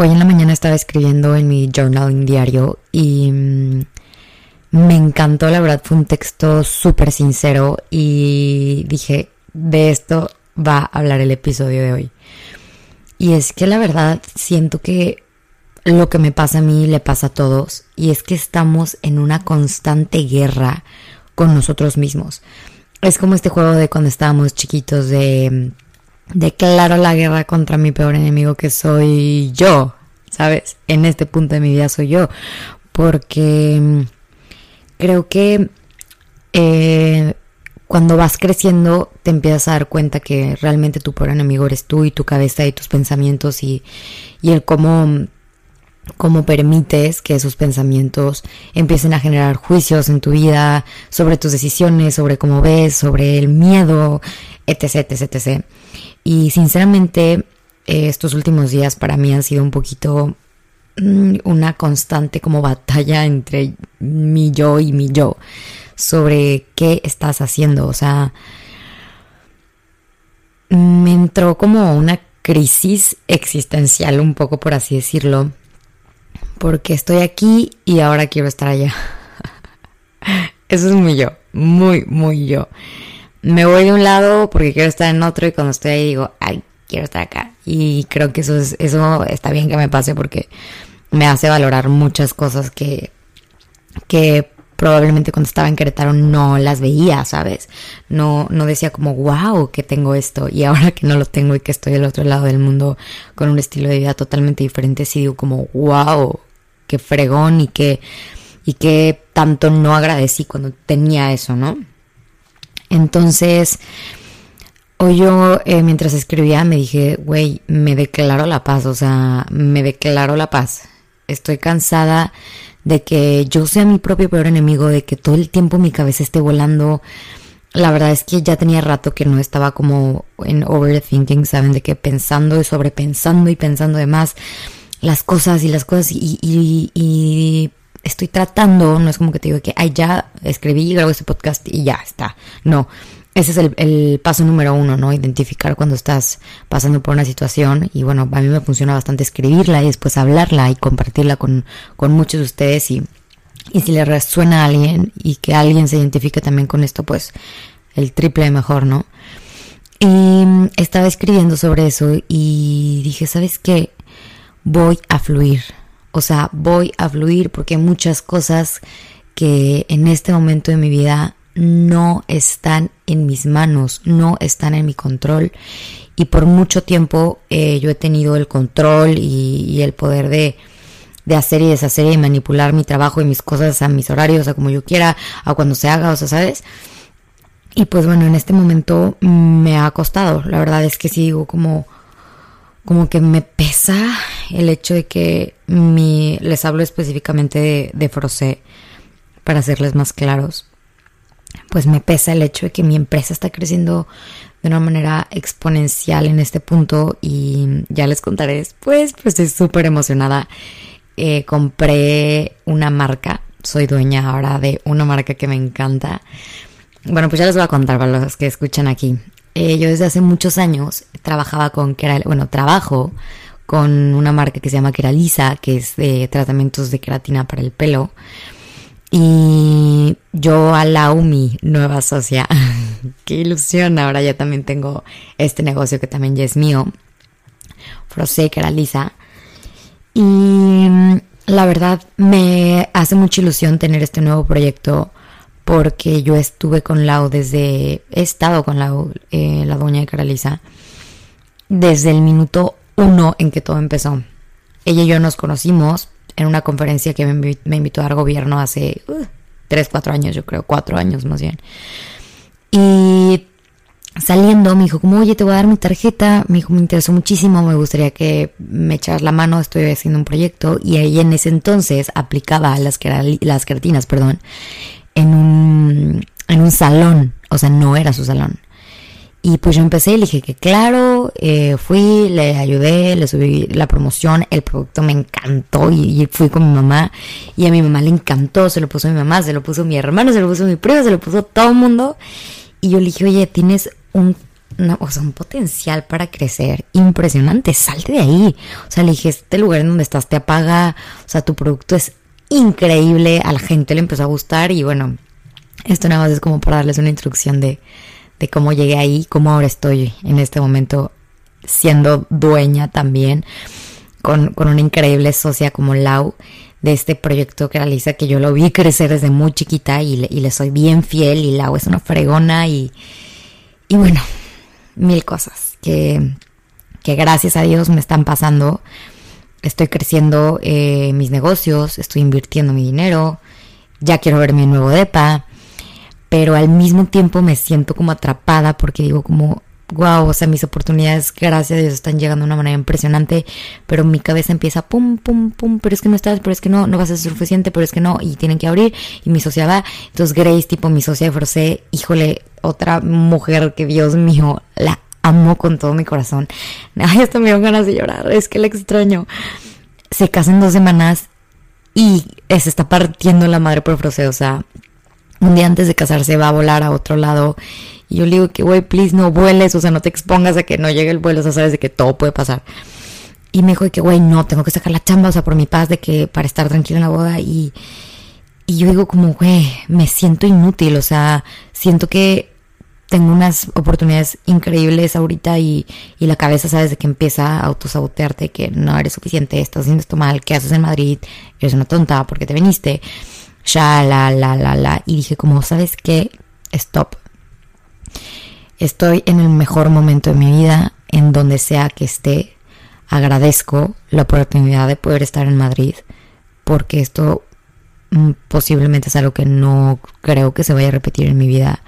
Hoy en la mañana estaba escribiendo en mi journaling diario y mm, me encantó, la verdad, fue un texto súper sincero y dije, de esto va a hablar el episodio de hoy. Y es que la verdad siento que lo que me pasa a mí le pasa a todos y es que estamos en una constante guerra con nosotros mismos. Es como este juego de cuando estábamos chiquitos de declaro la guerra contra mi peor enemigo que soy yo, ¿sabes? En este punto de mi vida soy yo, porque mm, creo que eh, cuando vas creciendo te empiezas a dar cuenta que realmente tu peor enemigo eres tú y tu cabeza y tus pensamientos y, y el cómo cómo permites que esos pensamientos empiecen a generar juicios en tu vida sobre tus decisiones, sobre cómo ves, sobre el miedo, etc, etc, etc. Y sinceramente, eh, estos últimos días para mí han sido un poquito mm, una constante como batalla entre mi yo y mi yo sobre qué estás haciendo. O sea, me entró como una crisis existencial, un poco por así decirlo, porque estoy aquí y ahora quiero estar allá. Eso es muy yo, muy, muy yo me voy de un lado porque quiero estar en otro y cuando estoy ahí digo, ay, quiero estar acá. Y creo que eso, es, eso está bien que me pase porque me hace valorar muchas cosas que, que probablemente cuando estaba en Querétaro no las veía, ¿sabes? No, no decía como, wow, que tengo esto. Y ahora que no lo tengo y que estoy del otro lado del mundo con un estilo de vida totalmente diferente, sí digo como, wow, qué fregón y que, y que tanto no agradecí cuando tenía eso, ¿no? Entonces, hoy yo eh, mientras escribía me dije, güey, me declaro la paz, o sea, me declaro la paz. Estoy cansada de que yo sea mi propio peor enemigo, de que todo el tiempo mi cabeza esté volando. La verdad es que ya tenía rato que no estaba como en overthinking, ¿saben? De que pensando y sobrepensando y pensando de más las cosas y las cosas y, y, y estoy tratando, no es como que te digo que, ay, ya escribí, grabo este podcast y ya está. No, ese es el, paso número uno, ¿no? Identificar cuando estás pasando por una situación y bueno, a mí me funciona bastante escribirla y después hablarla y compartirla con, con muchos de ustedes y, y si le resuena a alguien y que alguien se identifique también con esto, pues el triple mejor, ¿no? Y estaba escribiendo sobre eso y dije, ¿sabes qué? Voy a fluir o sea, voy a fluir porque hay muchas cosas que en este momento de mi vida no están en mis manos, no están en mi control. Y por mucho tiempo eh, yo he tenido el control y, el poder de, de, hacer y deshacer y manipular mi trabajo y mis cosas a mis horarios, a como yo quiera, a cuando se haga, o sea, ¿sabes? Y pues bueno, en este momento me ha costado. La verdad es que sí digo como como que me pesa el hecho de que mi, les hablo específicamente de, de Frosé, para hacerles más claros, pues me pesa el hecho de que mi empresa está creciendo de una manera exponencial en este punto y ya les contaré después, pues estoy súper emocionada. Eh, compré una marca, soy dueña ahora de una marca que me encanta. Bueno, pues ya les voy a contar para los que escuchan aquí. Eh, yo desde hace muchos años trabajaba con, bueno, trabajo con una marca que se llama Keralisa, que es de tratamientos de queratina para el pelo. Y yo a mi nueva socia, qué ilusión, ahora ya también tengo este negocio que también ya es mío, Frosé Keralisa. Y la verdad me hace mucha ilusión tener este nuevo proyecto porque yo estuve con Lau desde, he estado con Lau, eh, la doña de Caraliza, desde el minuto uno en que todo empezó. Ella y yo nos conocimos en una conferencia que me, invitó a dar gobierno hace uh, tres, cuatro años, yo creo, cuatro años más bien. Y saliendo me dijo como, oye, te voy a dar mi tarjeta. Me dijo, me interesó muchísimo, me gustaría que me echaras la mano, estoy haciendo un proyecto. Y ella en ese entonces aplicaba las, las queratinas, perdón, en un, en un salón, o sea, no era su salón. Y pues yo empecé y le dije que claro, eh, fui, le ayudé, le subí la promoción, el producto me encantó y, fui con mi mamá y a mi mamá le encantó, se lo puso mi mamá, se lo puso mi hermano, se lo puso mi primo, se lo puso todo el mundo. Y yo le dije, oye, tienes un un potencial para crecer impresionante. Salte de ahí. O sea, le dije, este lugar en donde estás te apaga. O sea, tu producto es increíble. A la gente le empezó a gustar. Y bueno, esto nada más es como para darles una instrucción de, de cómo llegué ahí, cómo ahora estoy en este momento siendo dueña también con, con una increíble socia como Lau de este proyecto que realiza que yo lo vi crecer desde muy chiquita y le, soy bien fiel y Lau es una fregona y, y bueno, mil cosas que, que gracias a Dios me están pasando. Estoy creciendo eh, mis negocios, estoy invirtiendo mi dinero, ya quiero ver mi nuevo DEPA, pero al mismo tiempo me siento como atrapada porque digo como, wow, o sea, mis oportunidades, gracias a Dios, están llegando de una manera impresionante, pero mi cabeza empieza pum, pum, pum, pero es que no estás, pero es que no, no vas a ser suficiente, pero es que no, y tienen que abrir, y mi socia va, entonces Grace, tipo mi socia de Frosé, híjole, otra mujer que Dios mío, la amo con todo mi corazón. Ay, hasta me dio ganas de llorar, es que la extraño. Se casa en dos semanas y se está partiendo la madre por Frosé, o sea, un día antes de casarse va a volar a otro lado y yo le digo que, güey, please no vueles, o sea, no te expongas a que no llegue el vuelo, o sea, sabes de que todo puede pasar. Y me dijo que, güey, no, tengo que sacar la chamba, o sea, por mi paz, de que para estar tranquila en la boda. Y, y yo digo como, güey, me siento inútil, o sea, siento que tengo unas oportunidades increíbles ahorita y, y la cabeza, sabes, de que empieza a autosabotearte, que no eres suficiente, estás haciendo esto mal, ¿qué haces en Madrid? Eres una tonta porque te viniste, ya, la, la, la, la. Y dije como, ¿sabes qué? Stop, Estoy en el mejor momento de mi vida, en donde sea que esté. Agradezco la oportunidad de poder estar en Madrid, porque esto mm, posiblemente es algo que no creo que se vaya a repetir en mi vida,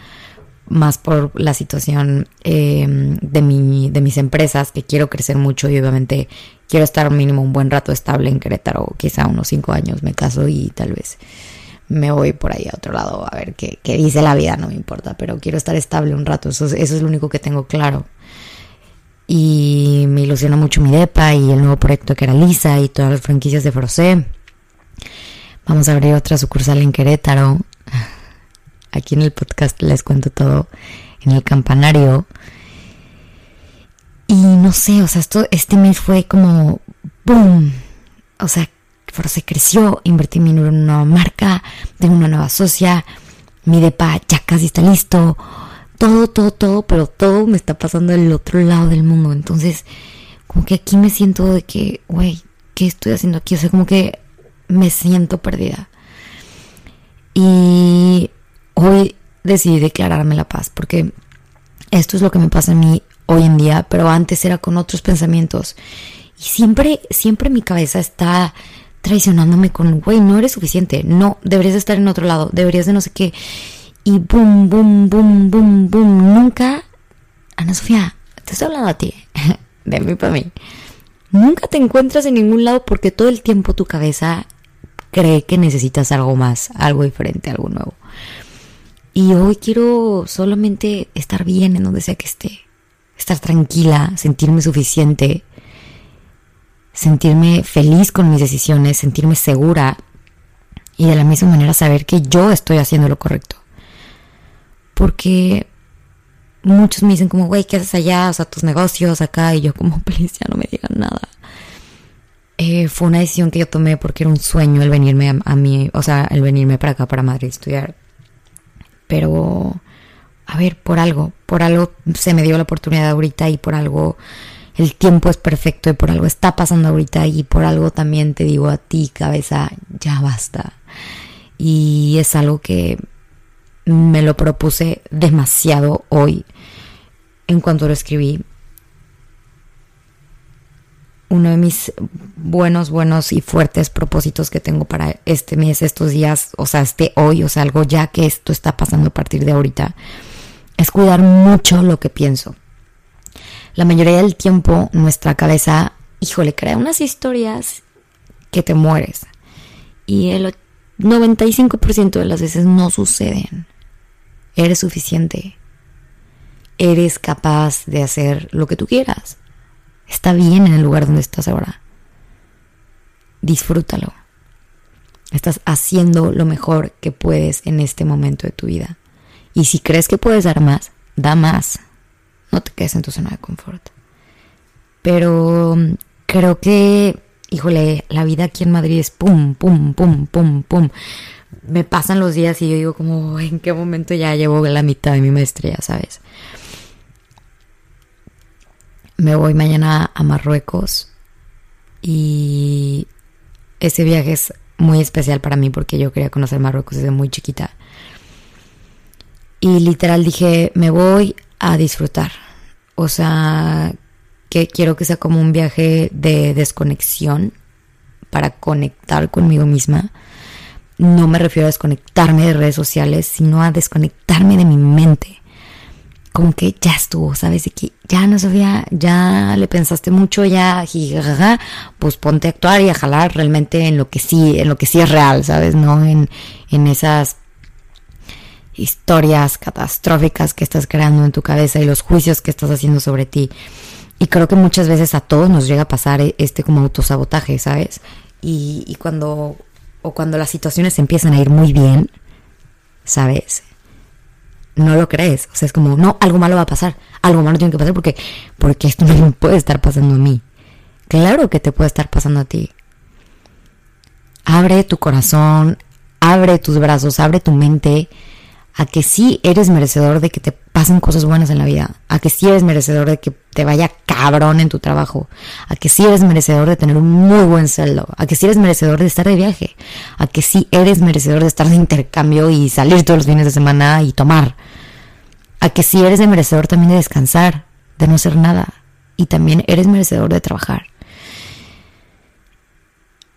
más por la situación em, de, mi, de mis empresas, que quiero crecer mucho y obviamente quiero estar mínimo un buen rato estable en Querétaro, quizá unos cinco años me caso y tal vez me voy por ahí a otro lado a ver qué, dice la vida, no me importa, pero quiero estar estable un rato, eso, es lo único que tengo claro. Y me ilusiona mucho mi DEPA y el nuevo proyecto que era Lisa y todas las franquicias de Frosé. Vamos a abrir otra sucursal en Querétaro. Aquí en el podcast les cuento todo en el campanario. Y no sé, o sea, esto, este mes fue como ¡boom! O sea, se creció, invertí en una nueva marca, tengo una nueva socia, mi depa ya casi está listo, todo, todo, todo, pero todo me está pasando del otro lado del mundo. Entonces, como que aquí me siento de que, güey, ¿qué estoy haciendo aquí? O sea, como que me siento perdida. Y hoy decidí declararme la paz, porque esto es lo que me pasa a mí hoy en día, pero antes era con otros pensamientos. Y siempre, siempre mi cabeza está traicionándome con, güey, no eres suficiente, no, deberías de estar en otro lado, deberías de no sé qué. Y boom, boom, boom, boom, boom. Nunca, Ana Sofía, te estoy hablando a ti, de mí para mí. Nunca te encuentras en ningún lado porque todo el tiempo tu cabeza cree que necesitas algo más, algo diferente, algo nuevo. Y hoy quiero solamente estar bien en donde sea que esté, estar tranquila, sentirme suficiente, sentirme feliz con mis decisiones, sentirme segura y de la misma manera saber que yo estoy haciendo lo correcto. Porque muchos me dicen como, güey, ¿qué haces allá? O sea, tus negocios acá. Y yo como, please, ya no me digan nada. Eh, fue una decisión que yo tomé porque era un sueño el venirme a, a, mí, o sea, el venirme para acá, para Madrid, estudiar. Pero, a ver, por algo, por algo se me dio la oportunidad ahorita y por algo el tiempo es perfecto y por algo está pasando ahorita y por algo también te digo a ti, cabeza, ya basta. Y es algo que me lo propuse demasiado hoy en cuanto lo escribí. Uno de mis buenos, buenos y fuertes propósitos que tengo para este mes, estos días, o sea, este hoy, o sea, algo ya que esto está pasando a partir de ahorita, es cuidar mucho lo que pienso la mayoría del tiempo nuestra cabeza, híjole, crea unas historias que te mueres. Y el 95% de las veces no suceden. Eres suficiente. Eres capaz de hacer lo que tú quieras. Está bien en el lugar donde estás ahora. Disfrútalo. Estás haciendo lo mejor que puedes en este momento de tu vida. Y si crees que puedes dar más, da más no te quedes en tu zona de confort. Pero mm, creo que, híjole, la vida aquí en Madrid es pum, pum, pum, pum, pum. Me pasan los días y yo digo como, ¿en qué momento ya llevo la mitad de mi maestría, sabes? Me voy mañana a Marruecos y ese viaje es muy especial para mí porque yo quería conocer Marruecos desde muy chiquita. Y literal dije, me voy a disfrutar. O sea, que quiero que sea como un viaje de desconexión para conectar conmigo misma. No me refiero a desconectarme de redes sociales, sino a desconectarme de mi mente. Como que ya estuvo, ¿sabes? Que ya no sabía, ya le pensaste mucho, ya, pues ponte a actuar y a jalar realmente en lo que sí, en lo que sí es real, ¿sabes? No en, en esas historias catastróficas que estás creando en tu cabeza y los juicios que estás haciendo sobre ti. Y creo que muchas veces a todos nos llega a pasar este como autosabotaje, ¿sabes? Y, cuando, o cuando las situaciones empiezan a ir muy bien, ¿sabes? No lo crees. O sea, es como, no, algo malo va a pasar. Algo malo tiene que pasar porque, porque esto no me puede estar pasando a mí. Claro que te puede estar pasando a ti. Abre tu corazón, abre tus brazos, abre tu mente a que sí eres merecedor de que te pasen cosas buenas en la vida, a que sí eres merecedor de que te vaya cabrón en tu trabajo, a que sí eres merecedor de tener un muy buen sueldo, a que sí eres merecedor de estar de viaje, a que sí eres merecedor de estar de intercambio y salir todos los fines de semana y tomar, a que sí eres merecedor también de descansar, de no hacer nada, y también eres merecedor de trabajar.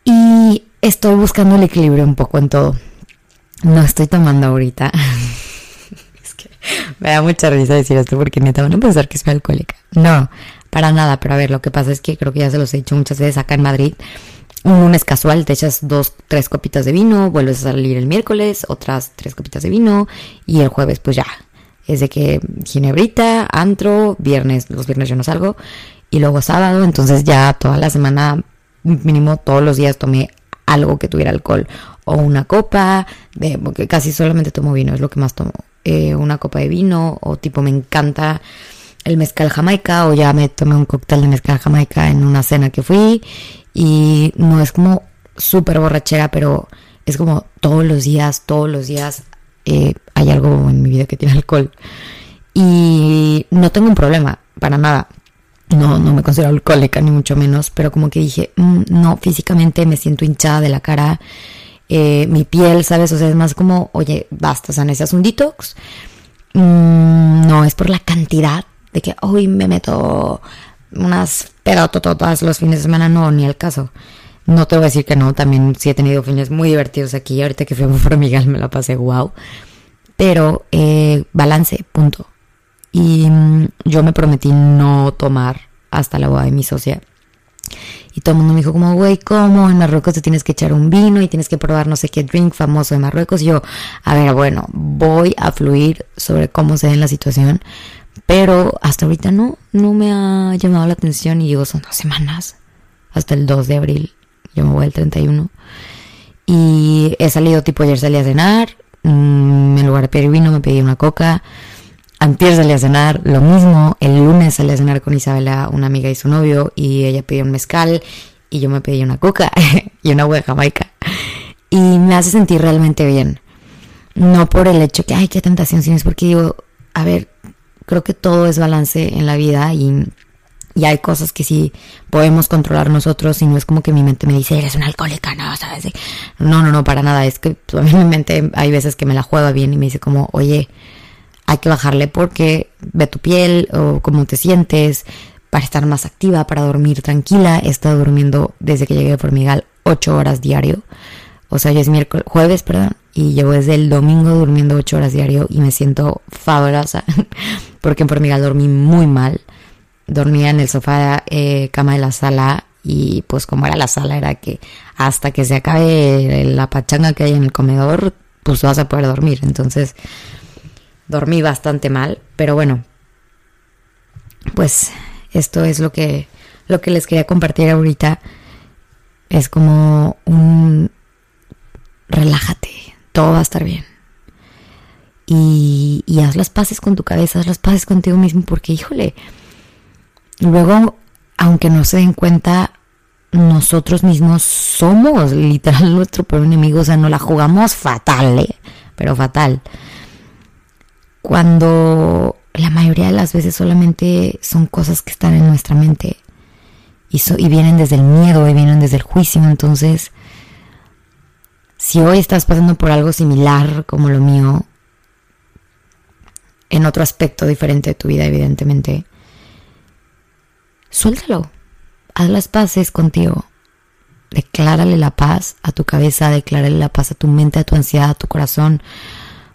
Y estoy buscando el equilibrio un poco en todo no estoy tomando ahorita. es que me da mucha risa decir esto porque neta van a pensar que soy alcohólica. No, para nada. Pero a ver, lo que pasa es que creo que ya se los he dicho muchas veces acá en Madrid. Un lunes casual te echas dos, tres copitas de vino, vuelves a salir el miércoles, otras tres copitas de vino y el jueves pues ya. Es de que ginebrita, antro, viernes, los viernes yo no salgo y luego sábado, entonces ya toda la semana mínimo todos los días tomé algo que tuviera alcohol o una copa, de, porque casi solamente tomo vino, es lo que más tomo, eh, una copa de vino o tipo me encanta el mezcal jamaica o ya me tomé un cóctel de mezcal jamaica en una cena que fui y no es como súper borrachera, pero es como todos los días, todos los días eh, hay algo en mi vida que tiene alcohol y no tengo un problema para nada. No, no me considero alcohólica ni mucho menos, pero como que dije, mm, no, físicamente me siento hinchada de la cara, eh, mi piel, ¿sabes? O sea, es más como, oye, basta, o sea, necesitas un detox. Mm, no, es por la cantidad de que hoy me meto unas pedotototas los fines de semana, no, ni el caso. No te voy a decir que no, también sí he tenido fines muy divertidos aquí. Ahorita que fui a Miguel me la pasé wow. Pero eh, balance, punto. Y mm, yo me prometí no tomar hasta la boda de mi socia. Y todo el mundo me dijo como, güey, ¿cómo? En Marruecos te tienes que echar un vino y tienes que probar no sé qué drink famoso de Marruecos. Y yo, a ver, bueno, voy a fluir sobre cómo se ve la situación. Pero hasta ahorita no, no me ha llamado la atención. Y digo, son dos semanas. Hasta el 2 de abril. Yo me voy el 31. Y he salido, tipo ayer salí a cenar. Mm, en lugar de pedir vino me pedí una coca. Antier salí a cenar, lo mismo. El lunes salí a cenar con Isabela, una amiga y su novio, y ella pidió un mezcal y yo me pedí una coca y una hueá jamaica. Y me hace sentir realmente bien. No por el hecho que, ay, qué tentación, sino es porque digo, a ver, creo que todo es balance en la vida y, y hay cosas que sí podemos controlar nosotros y no es como que mi mente me dice, eres una alcohólica, no, ¿sabes? No, no, no, para nada. Es que a mí mi mente hay veces que me la juega bien y me dice como, oye, hay que bajarle porque ve tu piel o cómo te sientes para estar más activa, para dormir tranquila. He estado durmiendo desde que llegué de Formigal ocho horas diario. O sea, ya es miércoles, jueves, perdón, y llevo desde el domingo durmiendo ocho horas diario y me siento fabulosa porque en Formigal dormí muy mal. Dormía en el sofá, eh, cama de la sala y pues como era la sala era que hasta que se acabe la pachanga que hay en el comedor, pues vas a poder dormir. Entonces, dormí bastante mal, pero bueno, pues esto es lo que, lo que les quería compartir ahorita. Es como un relájate, todo va a estar bien. y, y haz las paces con tu cabeza, haz las paces contigo mismo, porque híjole, luego, aunque no se den cuenta, nosotros mismos somos literal nuestro peor enemigo, o sea, no la jugamos fatal, ¿eh? pero fatal. Cuando la mayoría de las veces solamente son cosas que están en nuestra mente y, y vienen desde el miedo y vienen desde el juicio, entonces si hoy estás pasando por algo similar como lo mío, en otro aspecto diferente de tu vida, evidentemente, suéltalo. Haz las paces contigo. Declárale la paz a tu cabeza, declárale la paz a tu mente, a tu ansiedad, a tu corazón.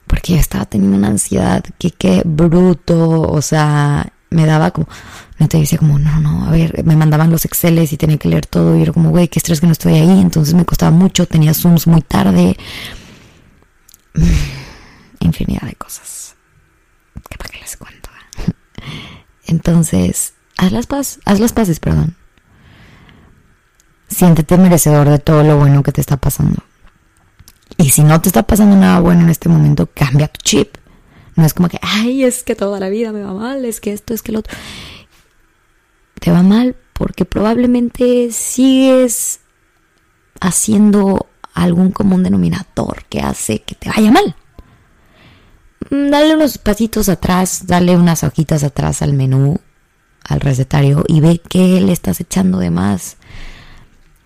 Porque yo estaba teniendo una ansiedad que qué bruto, o sea, me daba como, no te decía como, no, no, a ver, me mandaban los Exceles y tenía que leer todo y era como, güey, qué estrés que no estoy ahí, entonces me costaba mucho, tenía Zooms muy tarde, infinidad de cosas, que para qué les cuento. Entonces, haz las paces, haz las paces, perdón. Siéntete merecedor de todo lo bueno que te está pasando. Y si no te está pasando nada bueno en este momento, cambia tu chip. No es como que, ay, es que toda la vida me va mal, es que esto, es que lo otro. Te va mal porque probablemente sigues haciendo algún común denominador que hace que te vaya mal. Mm, dale unos pasitos atrás, dale unas hojitas atrás al menú, al recetario y ve qué le estás echando de más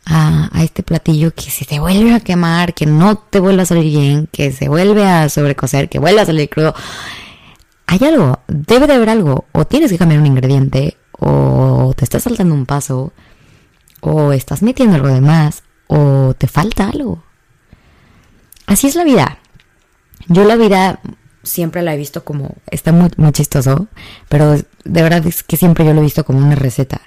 a, este platillo que si te vuelve a quemar, que no te vuelva a salir bien, que se vuelve a sobrecocer, que vuelva a salir crudo. Hay algo, debe de haber algo. O tienes que cambiar un ingrediente, o te estás saltando un paso, o estás metiendo algo de más, o te falta algo. Así es la vida. Yo la vida siempre la he visto como, está muy, muy chistoso, pero de verdad es que siempre yo lo he visto como una receta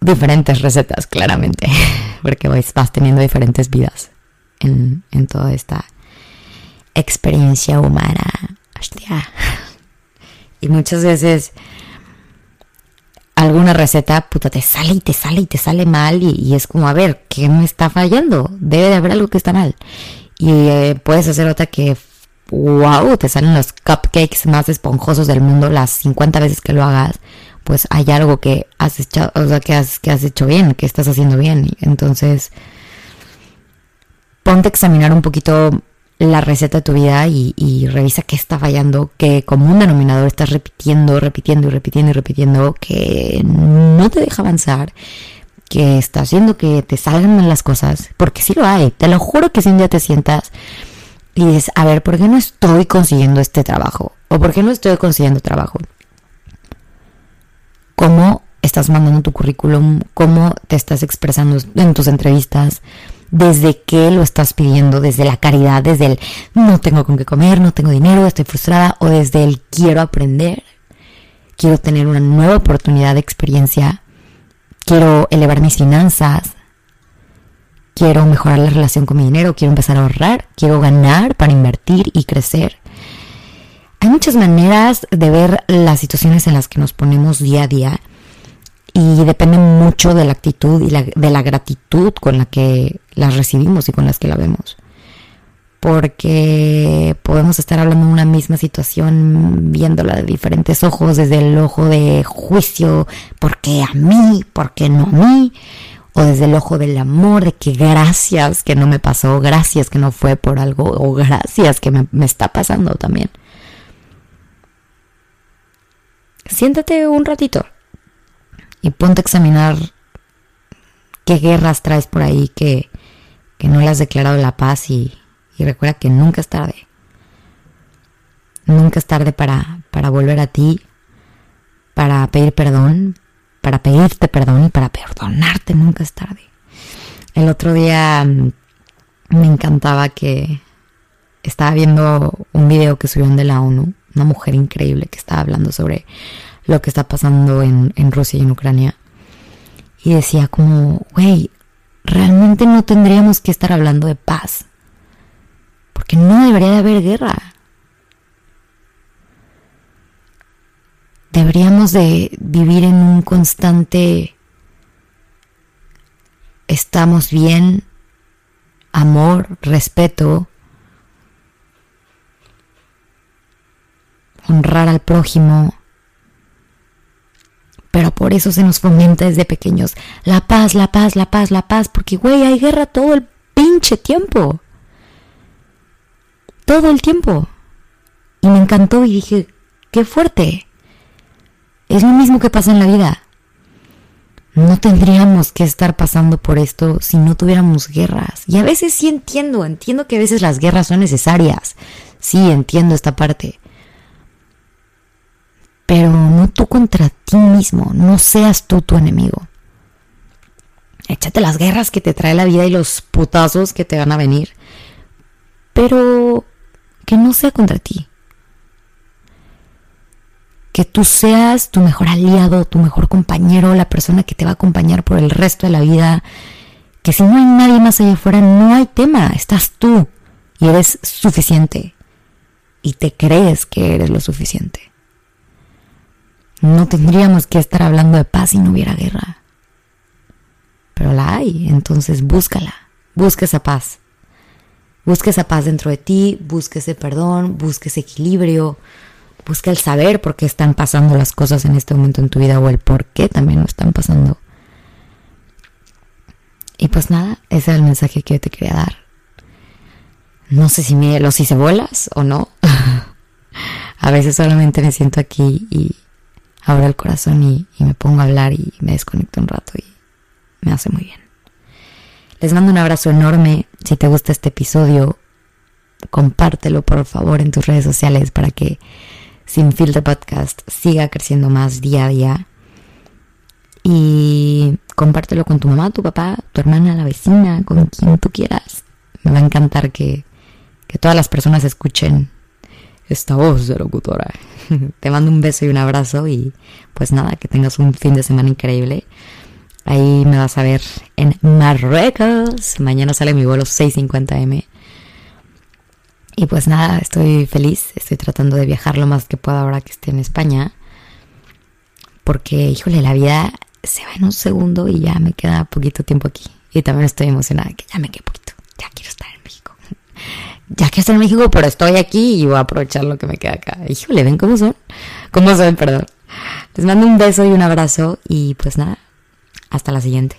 diferentes recetas, claramente, porque vas teniendo diferentes vidas en, toda esta experiencia humana. Hostia. Y muchas veces alguna receta, puta, te sale y te sale y te sale mal y, es como, a ver, ¿qué me está fallando? Debe de haber algo que está mal. Y eh, puedes hacer otra que, wow, te salen los cupcakes más esponjosos del mundo las 50 veces que lo hagas pues hay algo que has hecho, o sea, que has, que has hecho bien, que estás haciendo bien. Entonces, ponte a examinar un poquito la receta de tu vida y, revisa qué está fallando, que como un denominador estás repitiendo, repitiendo y repitiendo y repitiendo, que no te deja avanzar, que está haciendo que te salgan mal las cosas, porque sí lo hay, te lo juro que si un día te sientas y dices, a ver, ¿por qué no estoy consiguiendo este trabajo? ¿O por qué no estoy consiguiendo trabajo? Cómo estás mandando tu currículum, cómo te estás expresando en tus entrevistas, desde qué lo estás pidiendo, desde la caridad, desde el no tengo con qué comer, no tengo dinero, estoy frustrada, o desde el quiero aprender, quiero tener una nueva oportunidad de experiencia, quiero elevar mis finanzas, quiero mejorar la relación con mi dinero, quiero empezar a ahorrar, quiero ganar para invertir y crecer. Hay muchas maneras de ver las situaciones en las que nos ponemos día a día y depende mucho de la actitud y de la gratitud con la que las recibimos y con las que la vemos. Porque podemos estar hablando de una misma situación viéndola de diferentes ojos, desde el ojo de juicio, ¿por qué a mí? ¿Por qué no a mí? O desde el ojo del amor, de que gracias que no me pasó, gracias que no fue por algo, o gracias que me está pasando también. Siéntate un ratito y ponte a examinar qué guerras traes por ahí que, no le has declarado la paz y, recuerda que nunca es tarde. Nunca es tarde para, para volver a ti, para pedir perdón, para pedirte perdón y para perdonarte, nunca es tarde. El otro día mm, me encantaba que estaba viendo un video que subieron de la ONU una mujer increíble que estaba hablando sobre lo que está pasando en, Rusia y en Ucrania. Y decía como, güey, realmente no tendríamos que estar hablando de paz. Porque no debería de haber guerra. Deberíamos de vivir en un constante estamos bien, amor, respeto, honrar al prójimo. Pero por eso se nos fomenta desde pequeños la paz, la paz, la paz, la paz, porque güey, hay guerra todo el pinche tiempo. Todo el tiempo. Y me encantó y dije, qué fuerte. Es lo mismo que pasa en la vida. No tendríamos que estar pasando por esto si no tuviéramos guerras. Y a veces sí entiendo, entiendo que a veces las guerras son necesarias. Sí, entiendo esta parte. Pero no tú contra ti mismo, no seas tú tu enemigo. Échate las guerras que te trae la vida y los putazos que te van a venir. Pero que no sea contra ti que tú seas tu mejor aliado, tu mejor compañero, la persona que te va a acompañar por el resto de la vida. Que si no hay nadie más allá afuera, no hay tema, estás tú y eres suficiente. Y te crees que eres lo suficiente. No tendríamos que estar hablando de paz si no hubiera guerra. Pero la hay, entonces búscala, busca esa paz. Busca esa paz dentro de ti, busca ese perdón, busca ese equilibrio, Busca el saber por qué están pasando las cosas en este momento en tu vida o el por qué también lo están pasando. Y pues nada, ese es el mensaje que yo te quería dar. No sé si me los hice bolas o no. a veces solamente me siento aquí y abro el corazón y, me pongo a hablar y me desconecto un rato y me hace muy bien. Les mando un abrazo enorme. Si te gusta este episodio, compártelo por favor en tus redes sociales para que sin Filter Podcast siga creciendo más día a día. Y compártelo con tu mamá, tu papá, tu hermana, la vecina, con quien tú quieras. Me va a encantar que, que todas las personas escuchen esta voz de locutora. Te mando un beso y un abrazo y pues nada, que tengas un fin de semana increíble. Ahí me vas a ver en Marruecos. Mañana sale mi vuelo 650M. Y pues nada, estoy feliz, estoy tratando de viajar lo más que pueda ahora que esté en España. Porque, híjole, la vida se va en un segundo y ya me queda poquito tiempo aquí. Y también estoy emocionada que ya me quede poquito. Ya quiero estar en México. Ya quiero estar en México, pero estoy aquí y voy a aprovechar lo que me queda acá. Híjole, ven cómo son. ¿Cómo son? Perdón. Les mando un beso y un abrazo y pues nada, hasta la siguiente.